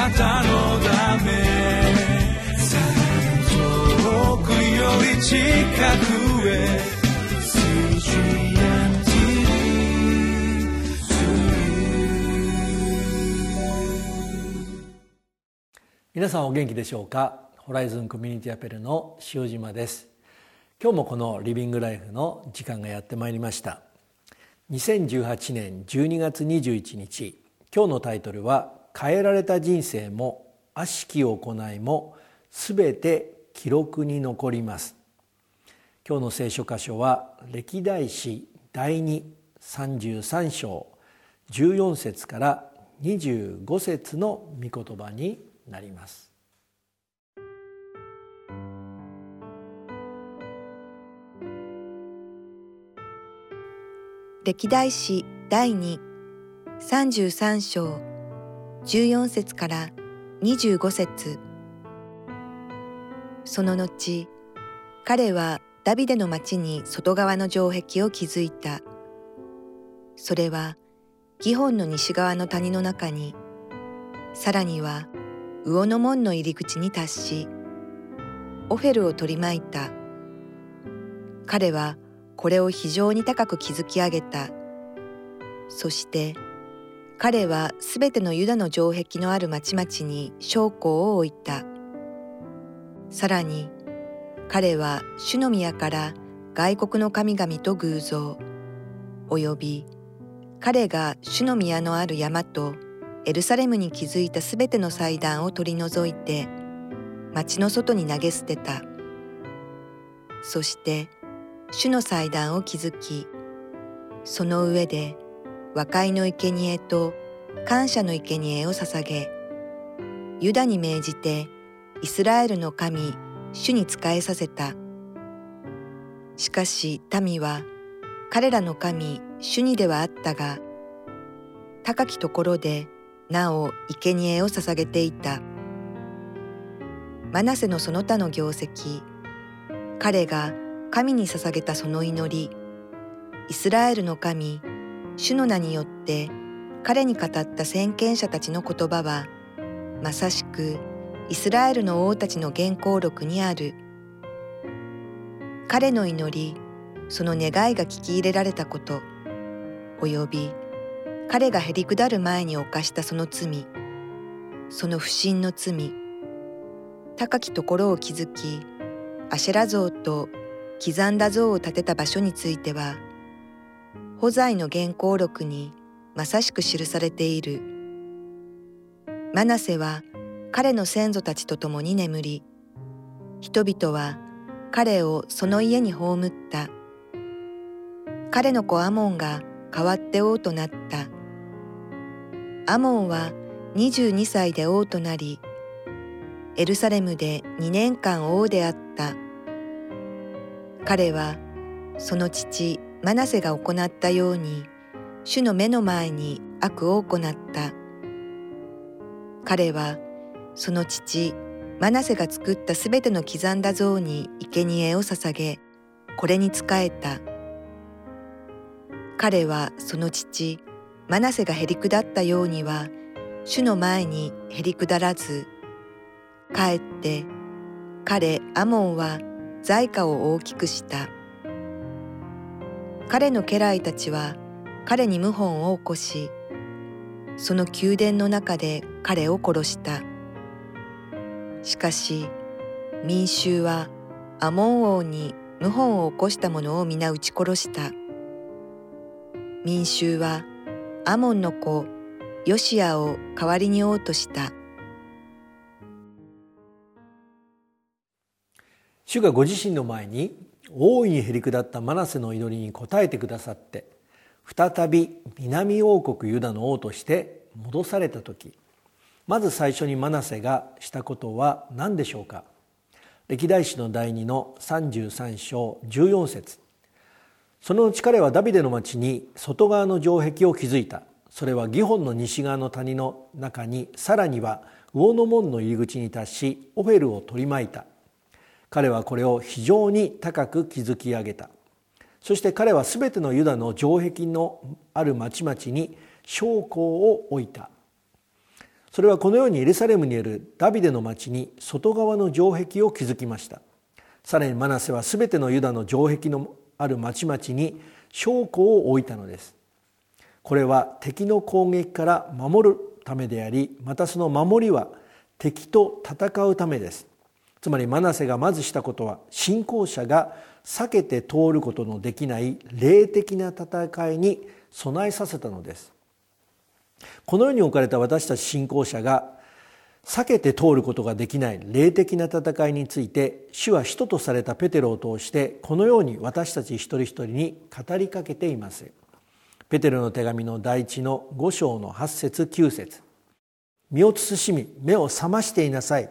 なたのため遠くより近くへ皆さんお元気でしょうか？ホライズンコミュニティアペルの塩島です。今日もこのリビングライフの時間がやってまいりました。2018年12月21日。今日のタイトルは変えられた人生も悪しき行いもすべて記録に残ります。今日の聖書箇所は歴代史第233章14節から25節の御言葉になります。歴代史第233章14節から25節。その後彼はダビデの町に外側の城壁を築いた。それはギホンの西側の谷の中にさらには魚の門の入り口に達しオフェルを取り巻いた。彼はこれを非常に高く築き上げた。そして彼はすべてのユダの城壁のある町々に将校を置いた。さらに彼は主の宮から外国の神々と偶像および彼が主の宮のある山とエルサレムに築いたすべての祭壇を取り除いて町の外に投げ捨てた。そして主の祭壇を築きその上で和解の生贄と感謝の生贄を捧げユダに命じてイスラエルの神主に仕えさせた。しかし民は彼らの神主にではあったが高きところでなお生贄を捧げていた。マナセのその他の業績彼が神に捧げたその祈りイスラエルの神主の名によって彼に語った先見者たちの言葉はまさしくイスラエルの王たちの原稿録にある。彼の祈りその願いが聞き入れられたことおよび彼がへりくだる前に犯したその罪その不信の罪高きところを築きアシェラ像と刻んだ像を建てた場所については保在の原稿録にまさしく記されている。マナセは彼の先祖たちと共に眠り人々は彼をその家に葬った。彼の子アモンが代わって王となった。アモンは22歳で王となり、エルサレムで2年間王であった。彼はその父マナセが行ったように、主の目の前に悪を行った。彼はその父マナセが作ったすべての刻んだ像に生贄を捧げ、これに仕えた。彼はその父マナセがへりくだったようには主の前にへりくだらずかえって彼アモンは財貨を大きくした彼の家来たちは彼に謀反を起こしその宮殿の中で彼を殺した。しかし民衆はアモン王に謀反を起こした者を皆撃ち殺した。民衆はアモンの子ヨシアを代わりに王とした。主がご自身の前に大いにへりくだったマナセの祈りに応えてくださって再び南王国ユダの王として戻された時まず最初にマナセがしたことは何でしょうか？歴代史の第2の33章14節。そのうち彼はダビデの町に外側の城壁を築いた。それはギホンの西側の谷の中にさらには魚の門の入り口に達しオフェルを取り巻いた。彼はこれを非常に高く築き上げた。そして彼は全てのユダの城壁のある町々に将校を置いた。それはこのようにエルサレムにあるダビデの町に外側の城壁を築きました。さらにマナセは全てのユダの城壁のある町々に将校を置いたのです。これは敵の攻撃から守るためでありまたその守りは敵と戦うためです。つまりマナセがまずしたことは信仰者が避けて通ることのできない霊的な戦いに備えさせたのです。この世に置かれた私たち信仰者が避けて通ることができない霊的な戦いについて主は使徒とされたペテロを通してこのように私たち一人一人に語りかけています。ペテロの手紙の第一の5章の8節9節。身を慎み目を覚ましていなさい。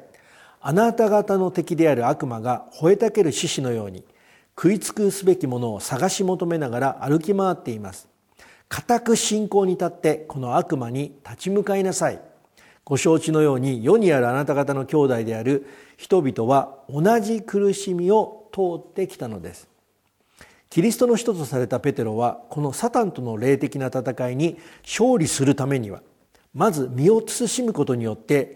あなた方の敵である悪魔が吠えたける獅子のように食い尽くすべきものを探し求めながら歩き回っています。固く信仰に立ってこの悪魔に立ち向かいなさい。ご承知のように世にあるあなた方の兄弟である人々は同じ苦しみを通ってきたのです。キリストの人とされたペテロはこのサタンとの霊的な戦いに勝利するためにはまず身を慎むことによって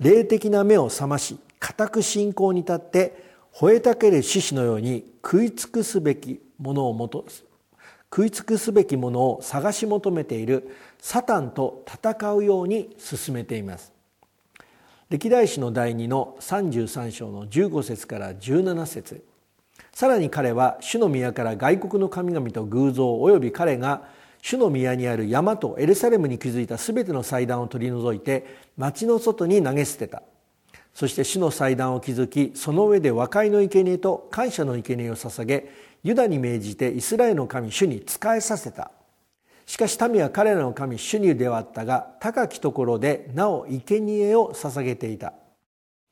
霊的な目を覚まし固く信仰に立って吠えたける獅子のように食い尽くすべきものをもと食い尽くすべきものを探し求めているサタンと戦うように進めています。歴代史の第2の33章の15節から17節。さらに彼は主の宮から外国の神々と偶像および彼が主の宮にある山とエルサレムに築いたすべての祭壇を取り除いて町の外に投げ捨てた。そして主の祭壇を築きその上で和解の生贄と感謝の生贄を捧げユダに命じてイスラエルの神主に仕えさせた。しかし民は彼らの神主にではあったが高きところでなお生贄を捧げていた。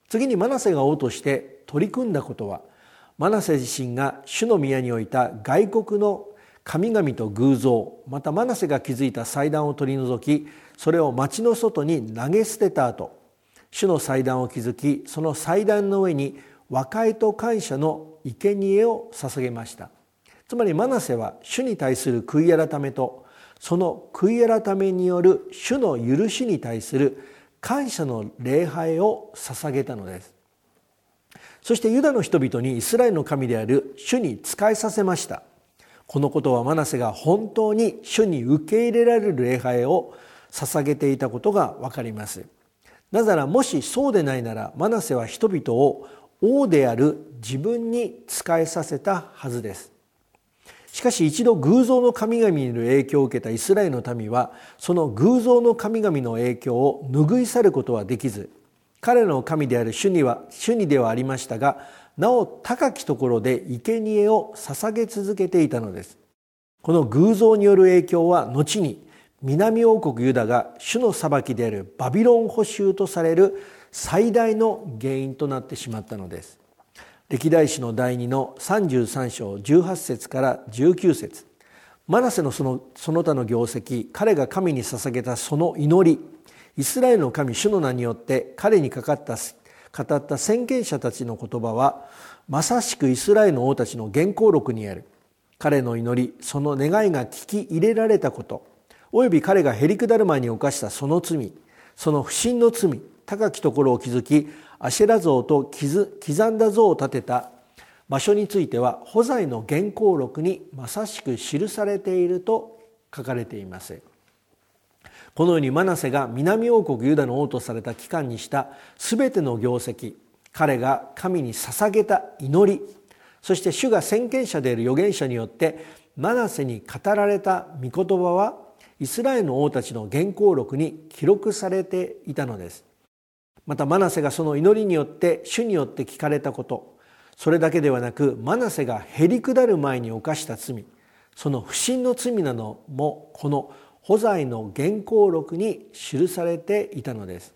次にマナセが王として取り組んだことはマナセ自身が主の宮に置いた外国の神々と偶像またマナセが築いた祭壇を取り除きそれを町の外に投げ捨てた後主の祭壇を築きその祭壇の上に和解と感謝の生贄を捧げました。つまりマナセは主に対する悔い改めとその悔い改めによる主の許しに対する感謝の礼拝を捧げたのです。そしてユダの人々にイスラエルの神である主に仕えさせました。このことはマナセが本当に主に受け入れられる礼拝を捧げていたことがわかります。なぜならもしそうでないならマナセは人々を王である自分に仕えさせたはずです。しかし一度偶像の神々による影響を受けたイスラエルの民はその偶像の神々の影響を拭い去ることはできず彼らの神である主には主にではありましたがなお高きところで生贄を捧げ続けていたのです。この偶像による影響は後に南王国ユダが主の裁きであるバビロン捕囚とされる最大の原因となってしまったのです。歴代史の第2の33章18節から19節。マナセのそのその他の業績彼が神に捧げたその祈り。イスラエルの神主の名によって彼にかかった語った先見者たちの言葉はまさしくイスラエルの王たちの原稿録にある。彼の祈りその願いが聞き入れられたことおよび彼がへりくだる前に犯したその罪その不信の罪高きところを築きアシェラ像と刻んだ像を建てた場所については保材の原稿録にまさしく記されていると書かれています。このようにマナセが南王国ユダの王とされた期間にした全ての業績彼が神に捧げた祈りそして主が先見者である預言者によってマナセに語られた御言葉はイスラエルの王たちの原稿録に記録されていたのです。またマナセがその祈りによって主によって聞かれたことそれだけではなくマナセがへりくだる前に犯した罪その不信の罪なのもこの保罪の原稿録に記されていたのです。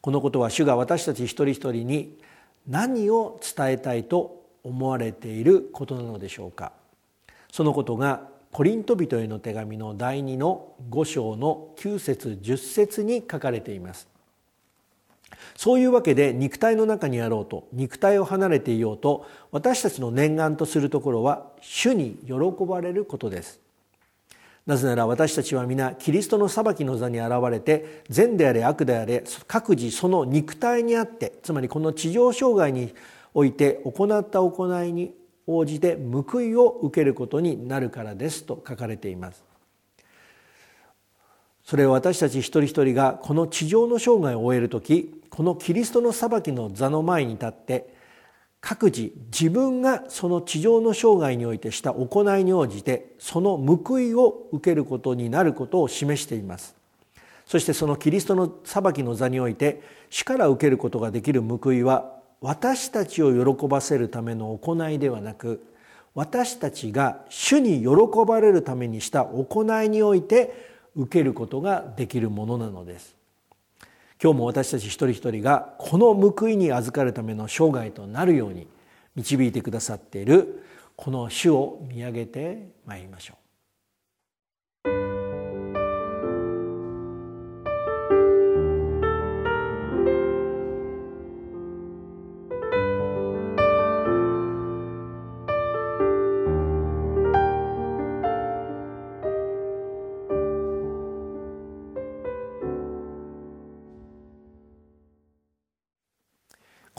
このことは主が私たち一人一人に何を伝えたいと思われていることなのでしょうか。そのことがコリント人への手紙の第2の5章の9節10節に書かれています。そういうわけで肉体の中にあろうと肉体を離れていようと私たちの念願とするところは主に喜ばれることです。なぜなら私たちは皆キリストの裁きの座に現れて善であれ悪であれ各自その肉体にあってつまりこの地上障害において行った行いに応じて報いを受けることになるからですと書かれています。それを私たち一人一人がこの地上の生涯を終える時このキリストの裁きの座の前に立って各自自分がその地上の生涯においてした行いに応じてその報いを受けることになることを示しています。そしてそのキリストの裁きの座において主から受けることができる報いは私たちを喜ばせるための行いではなく私たちが主に喜ばれるためにした行いにおいて受けることができるものなのです。今日も私たち一人一人がこの報いに預かるための生涯となるように導いてくださっているこの主を見上げてまいりましょう。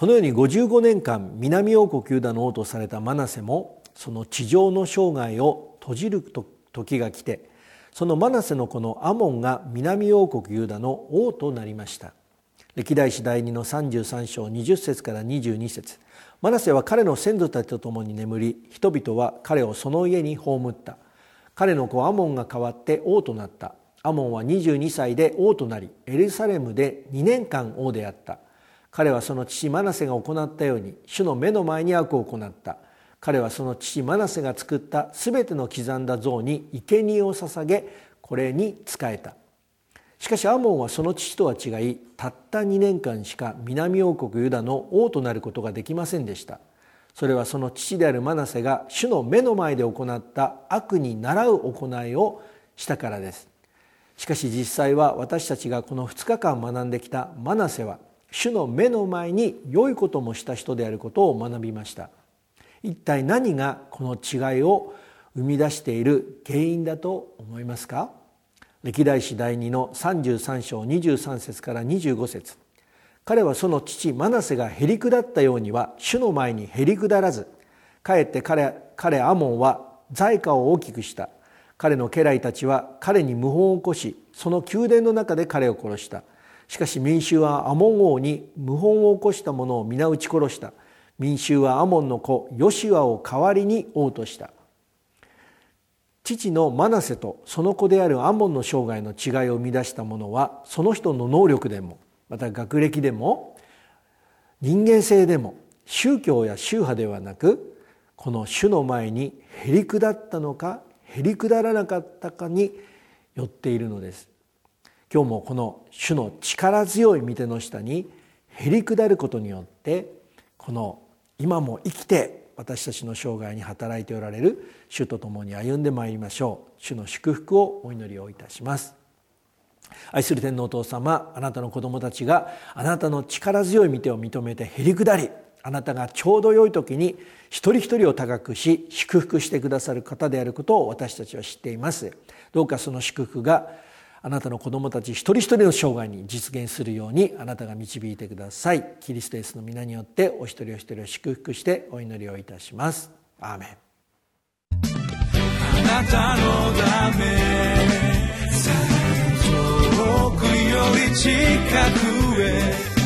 のように55年間南王国ユダの王とされたマナセもその地上の生涯を閉じる時が来てそのマナセの子のアモンが南王国ユダの王となりました。歴代史第2の33章20節から22節。マナセは彼の先祖たちと共に眠り人々は彼をその家に葬った。彼の子アモンが代わって王となった。アモンは22歳で王となりエルサレムで2年間王であった。彼はその父マナセが行ったように主の目の前に悪を行った。彼はその父マナセが作った全ての刻んだ像に生贄を捧げこれに仕えた。しかしアモンはその父とは違いたった2年間しか南王国ユダの王となることができませんでした。それはその父であるマナセが主の目の前で行った悪に倣う行いをしたからです。しかし実際は私たちがこの2日間学んできたマナセは主の目の前に良いこともした人であることを学びました。一体何がこの違いを生み出している原因だと思いますか？歴代史第2の33章23節から25節。彼はその父マナセがへりくだったようには主の前にへりくだらずかえって彼彼アモンは財貨を大きくした。彼の家来たちは彼に謀反を起こしその宮殿の中で彼を殺した。しかし民衆はアモン王に謀反を起こした者を皆撃ち殺した。民衆はアモンの子ヨシワを代わりに王とした。父のマナセとその子であるアモンの生涯の違いを生み出したものはその人の能力でもまた学歴でも人間性でも宗教や宗派ではなくこの主の前にへりくだったのかへりくだらなかったかによっているのです。今日もこの主の力強い御手の下にへり下ることによってこの今も生きて私たちの生涯に働いておられる主と共に歩んでまいりましょう。主の祝福をお祈りをいたします。愛する天皇お父様あなたの子供たちがあなたの力強い御手を認めてへり下りあなたがちょうど良い時に一人一人を高くし祝福してくださる方であることを私たちは知っています。どうかその祝福があなたの子供たち一人一人の生涯に実現するようにあなたが導いてください。キリストイエスの皆によってお一人お一人を祝福してお祈りをいたします。アーメン。あなたのため遠くより近くへ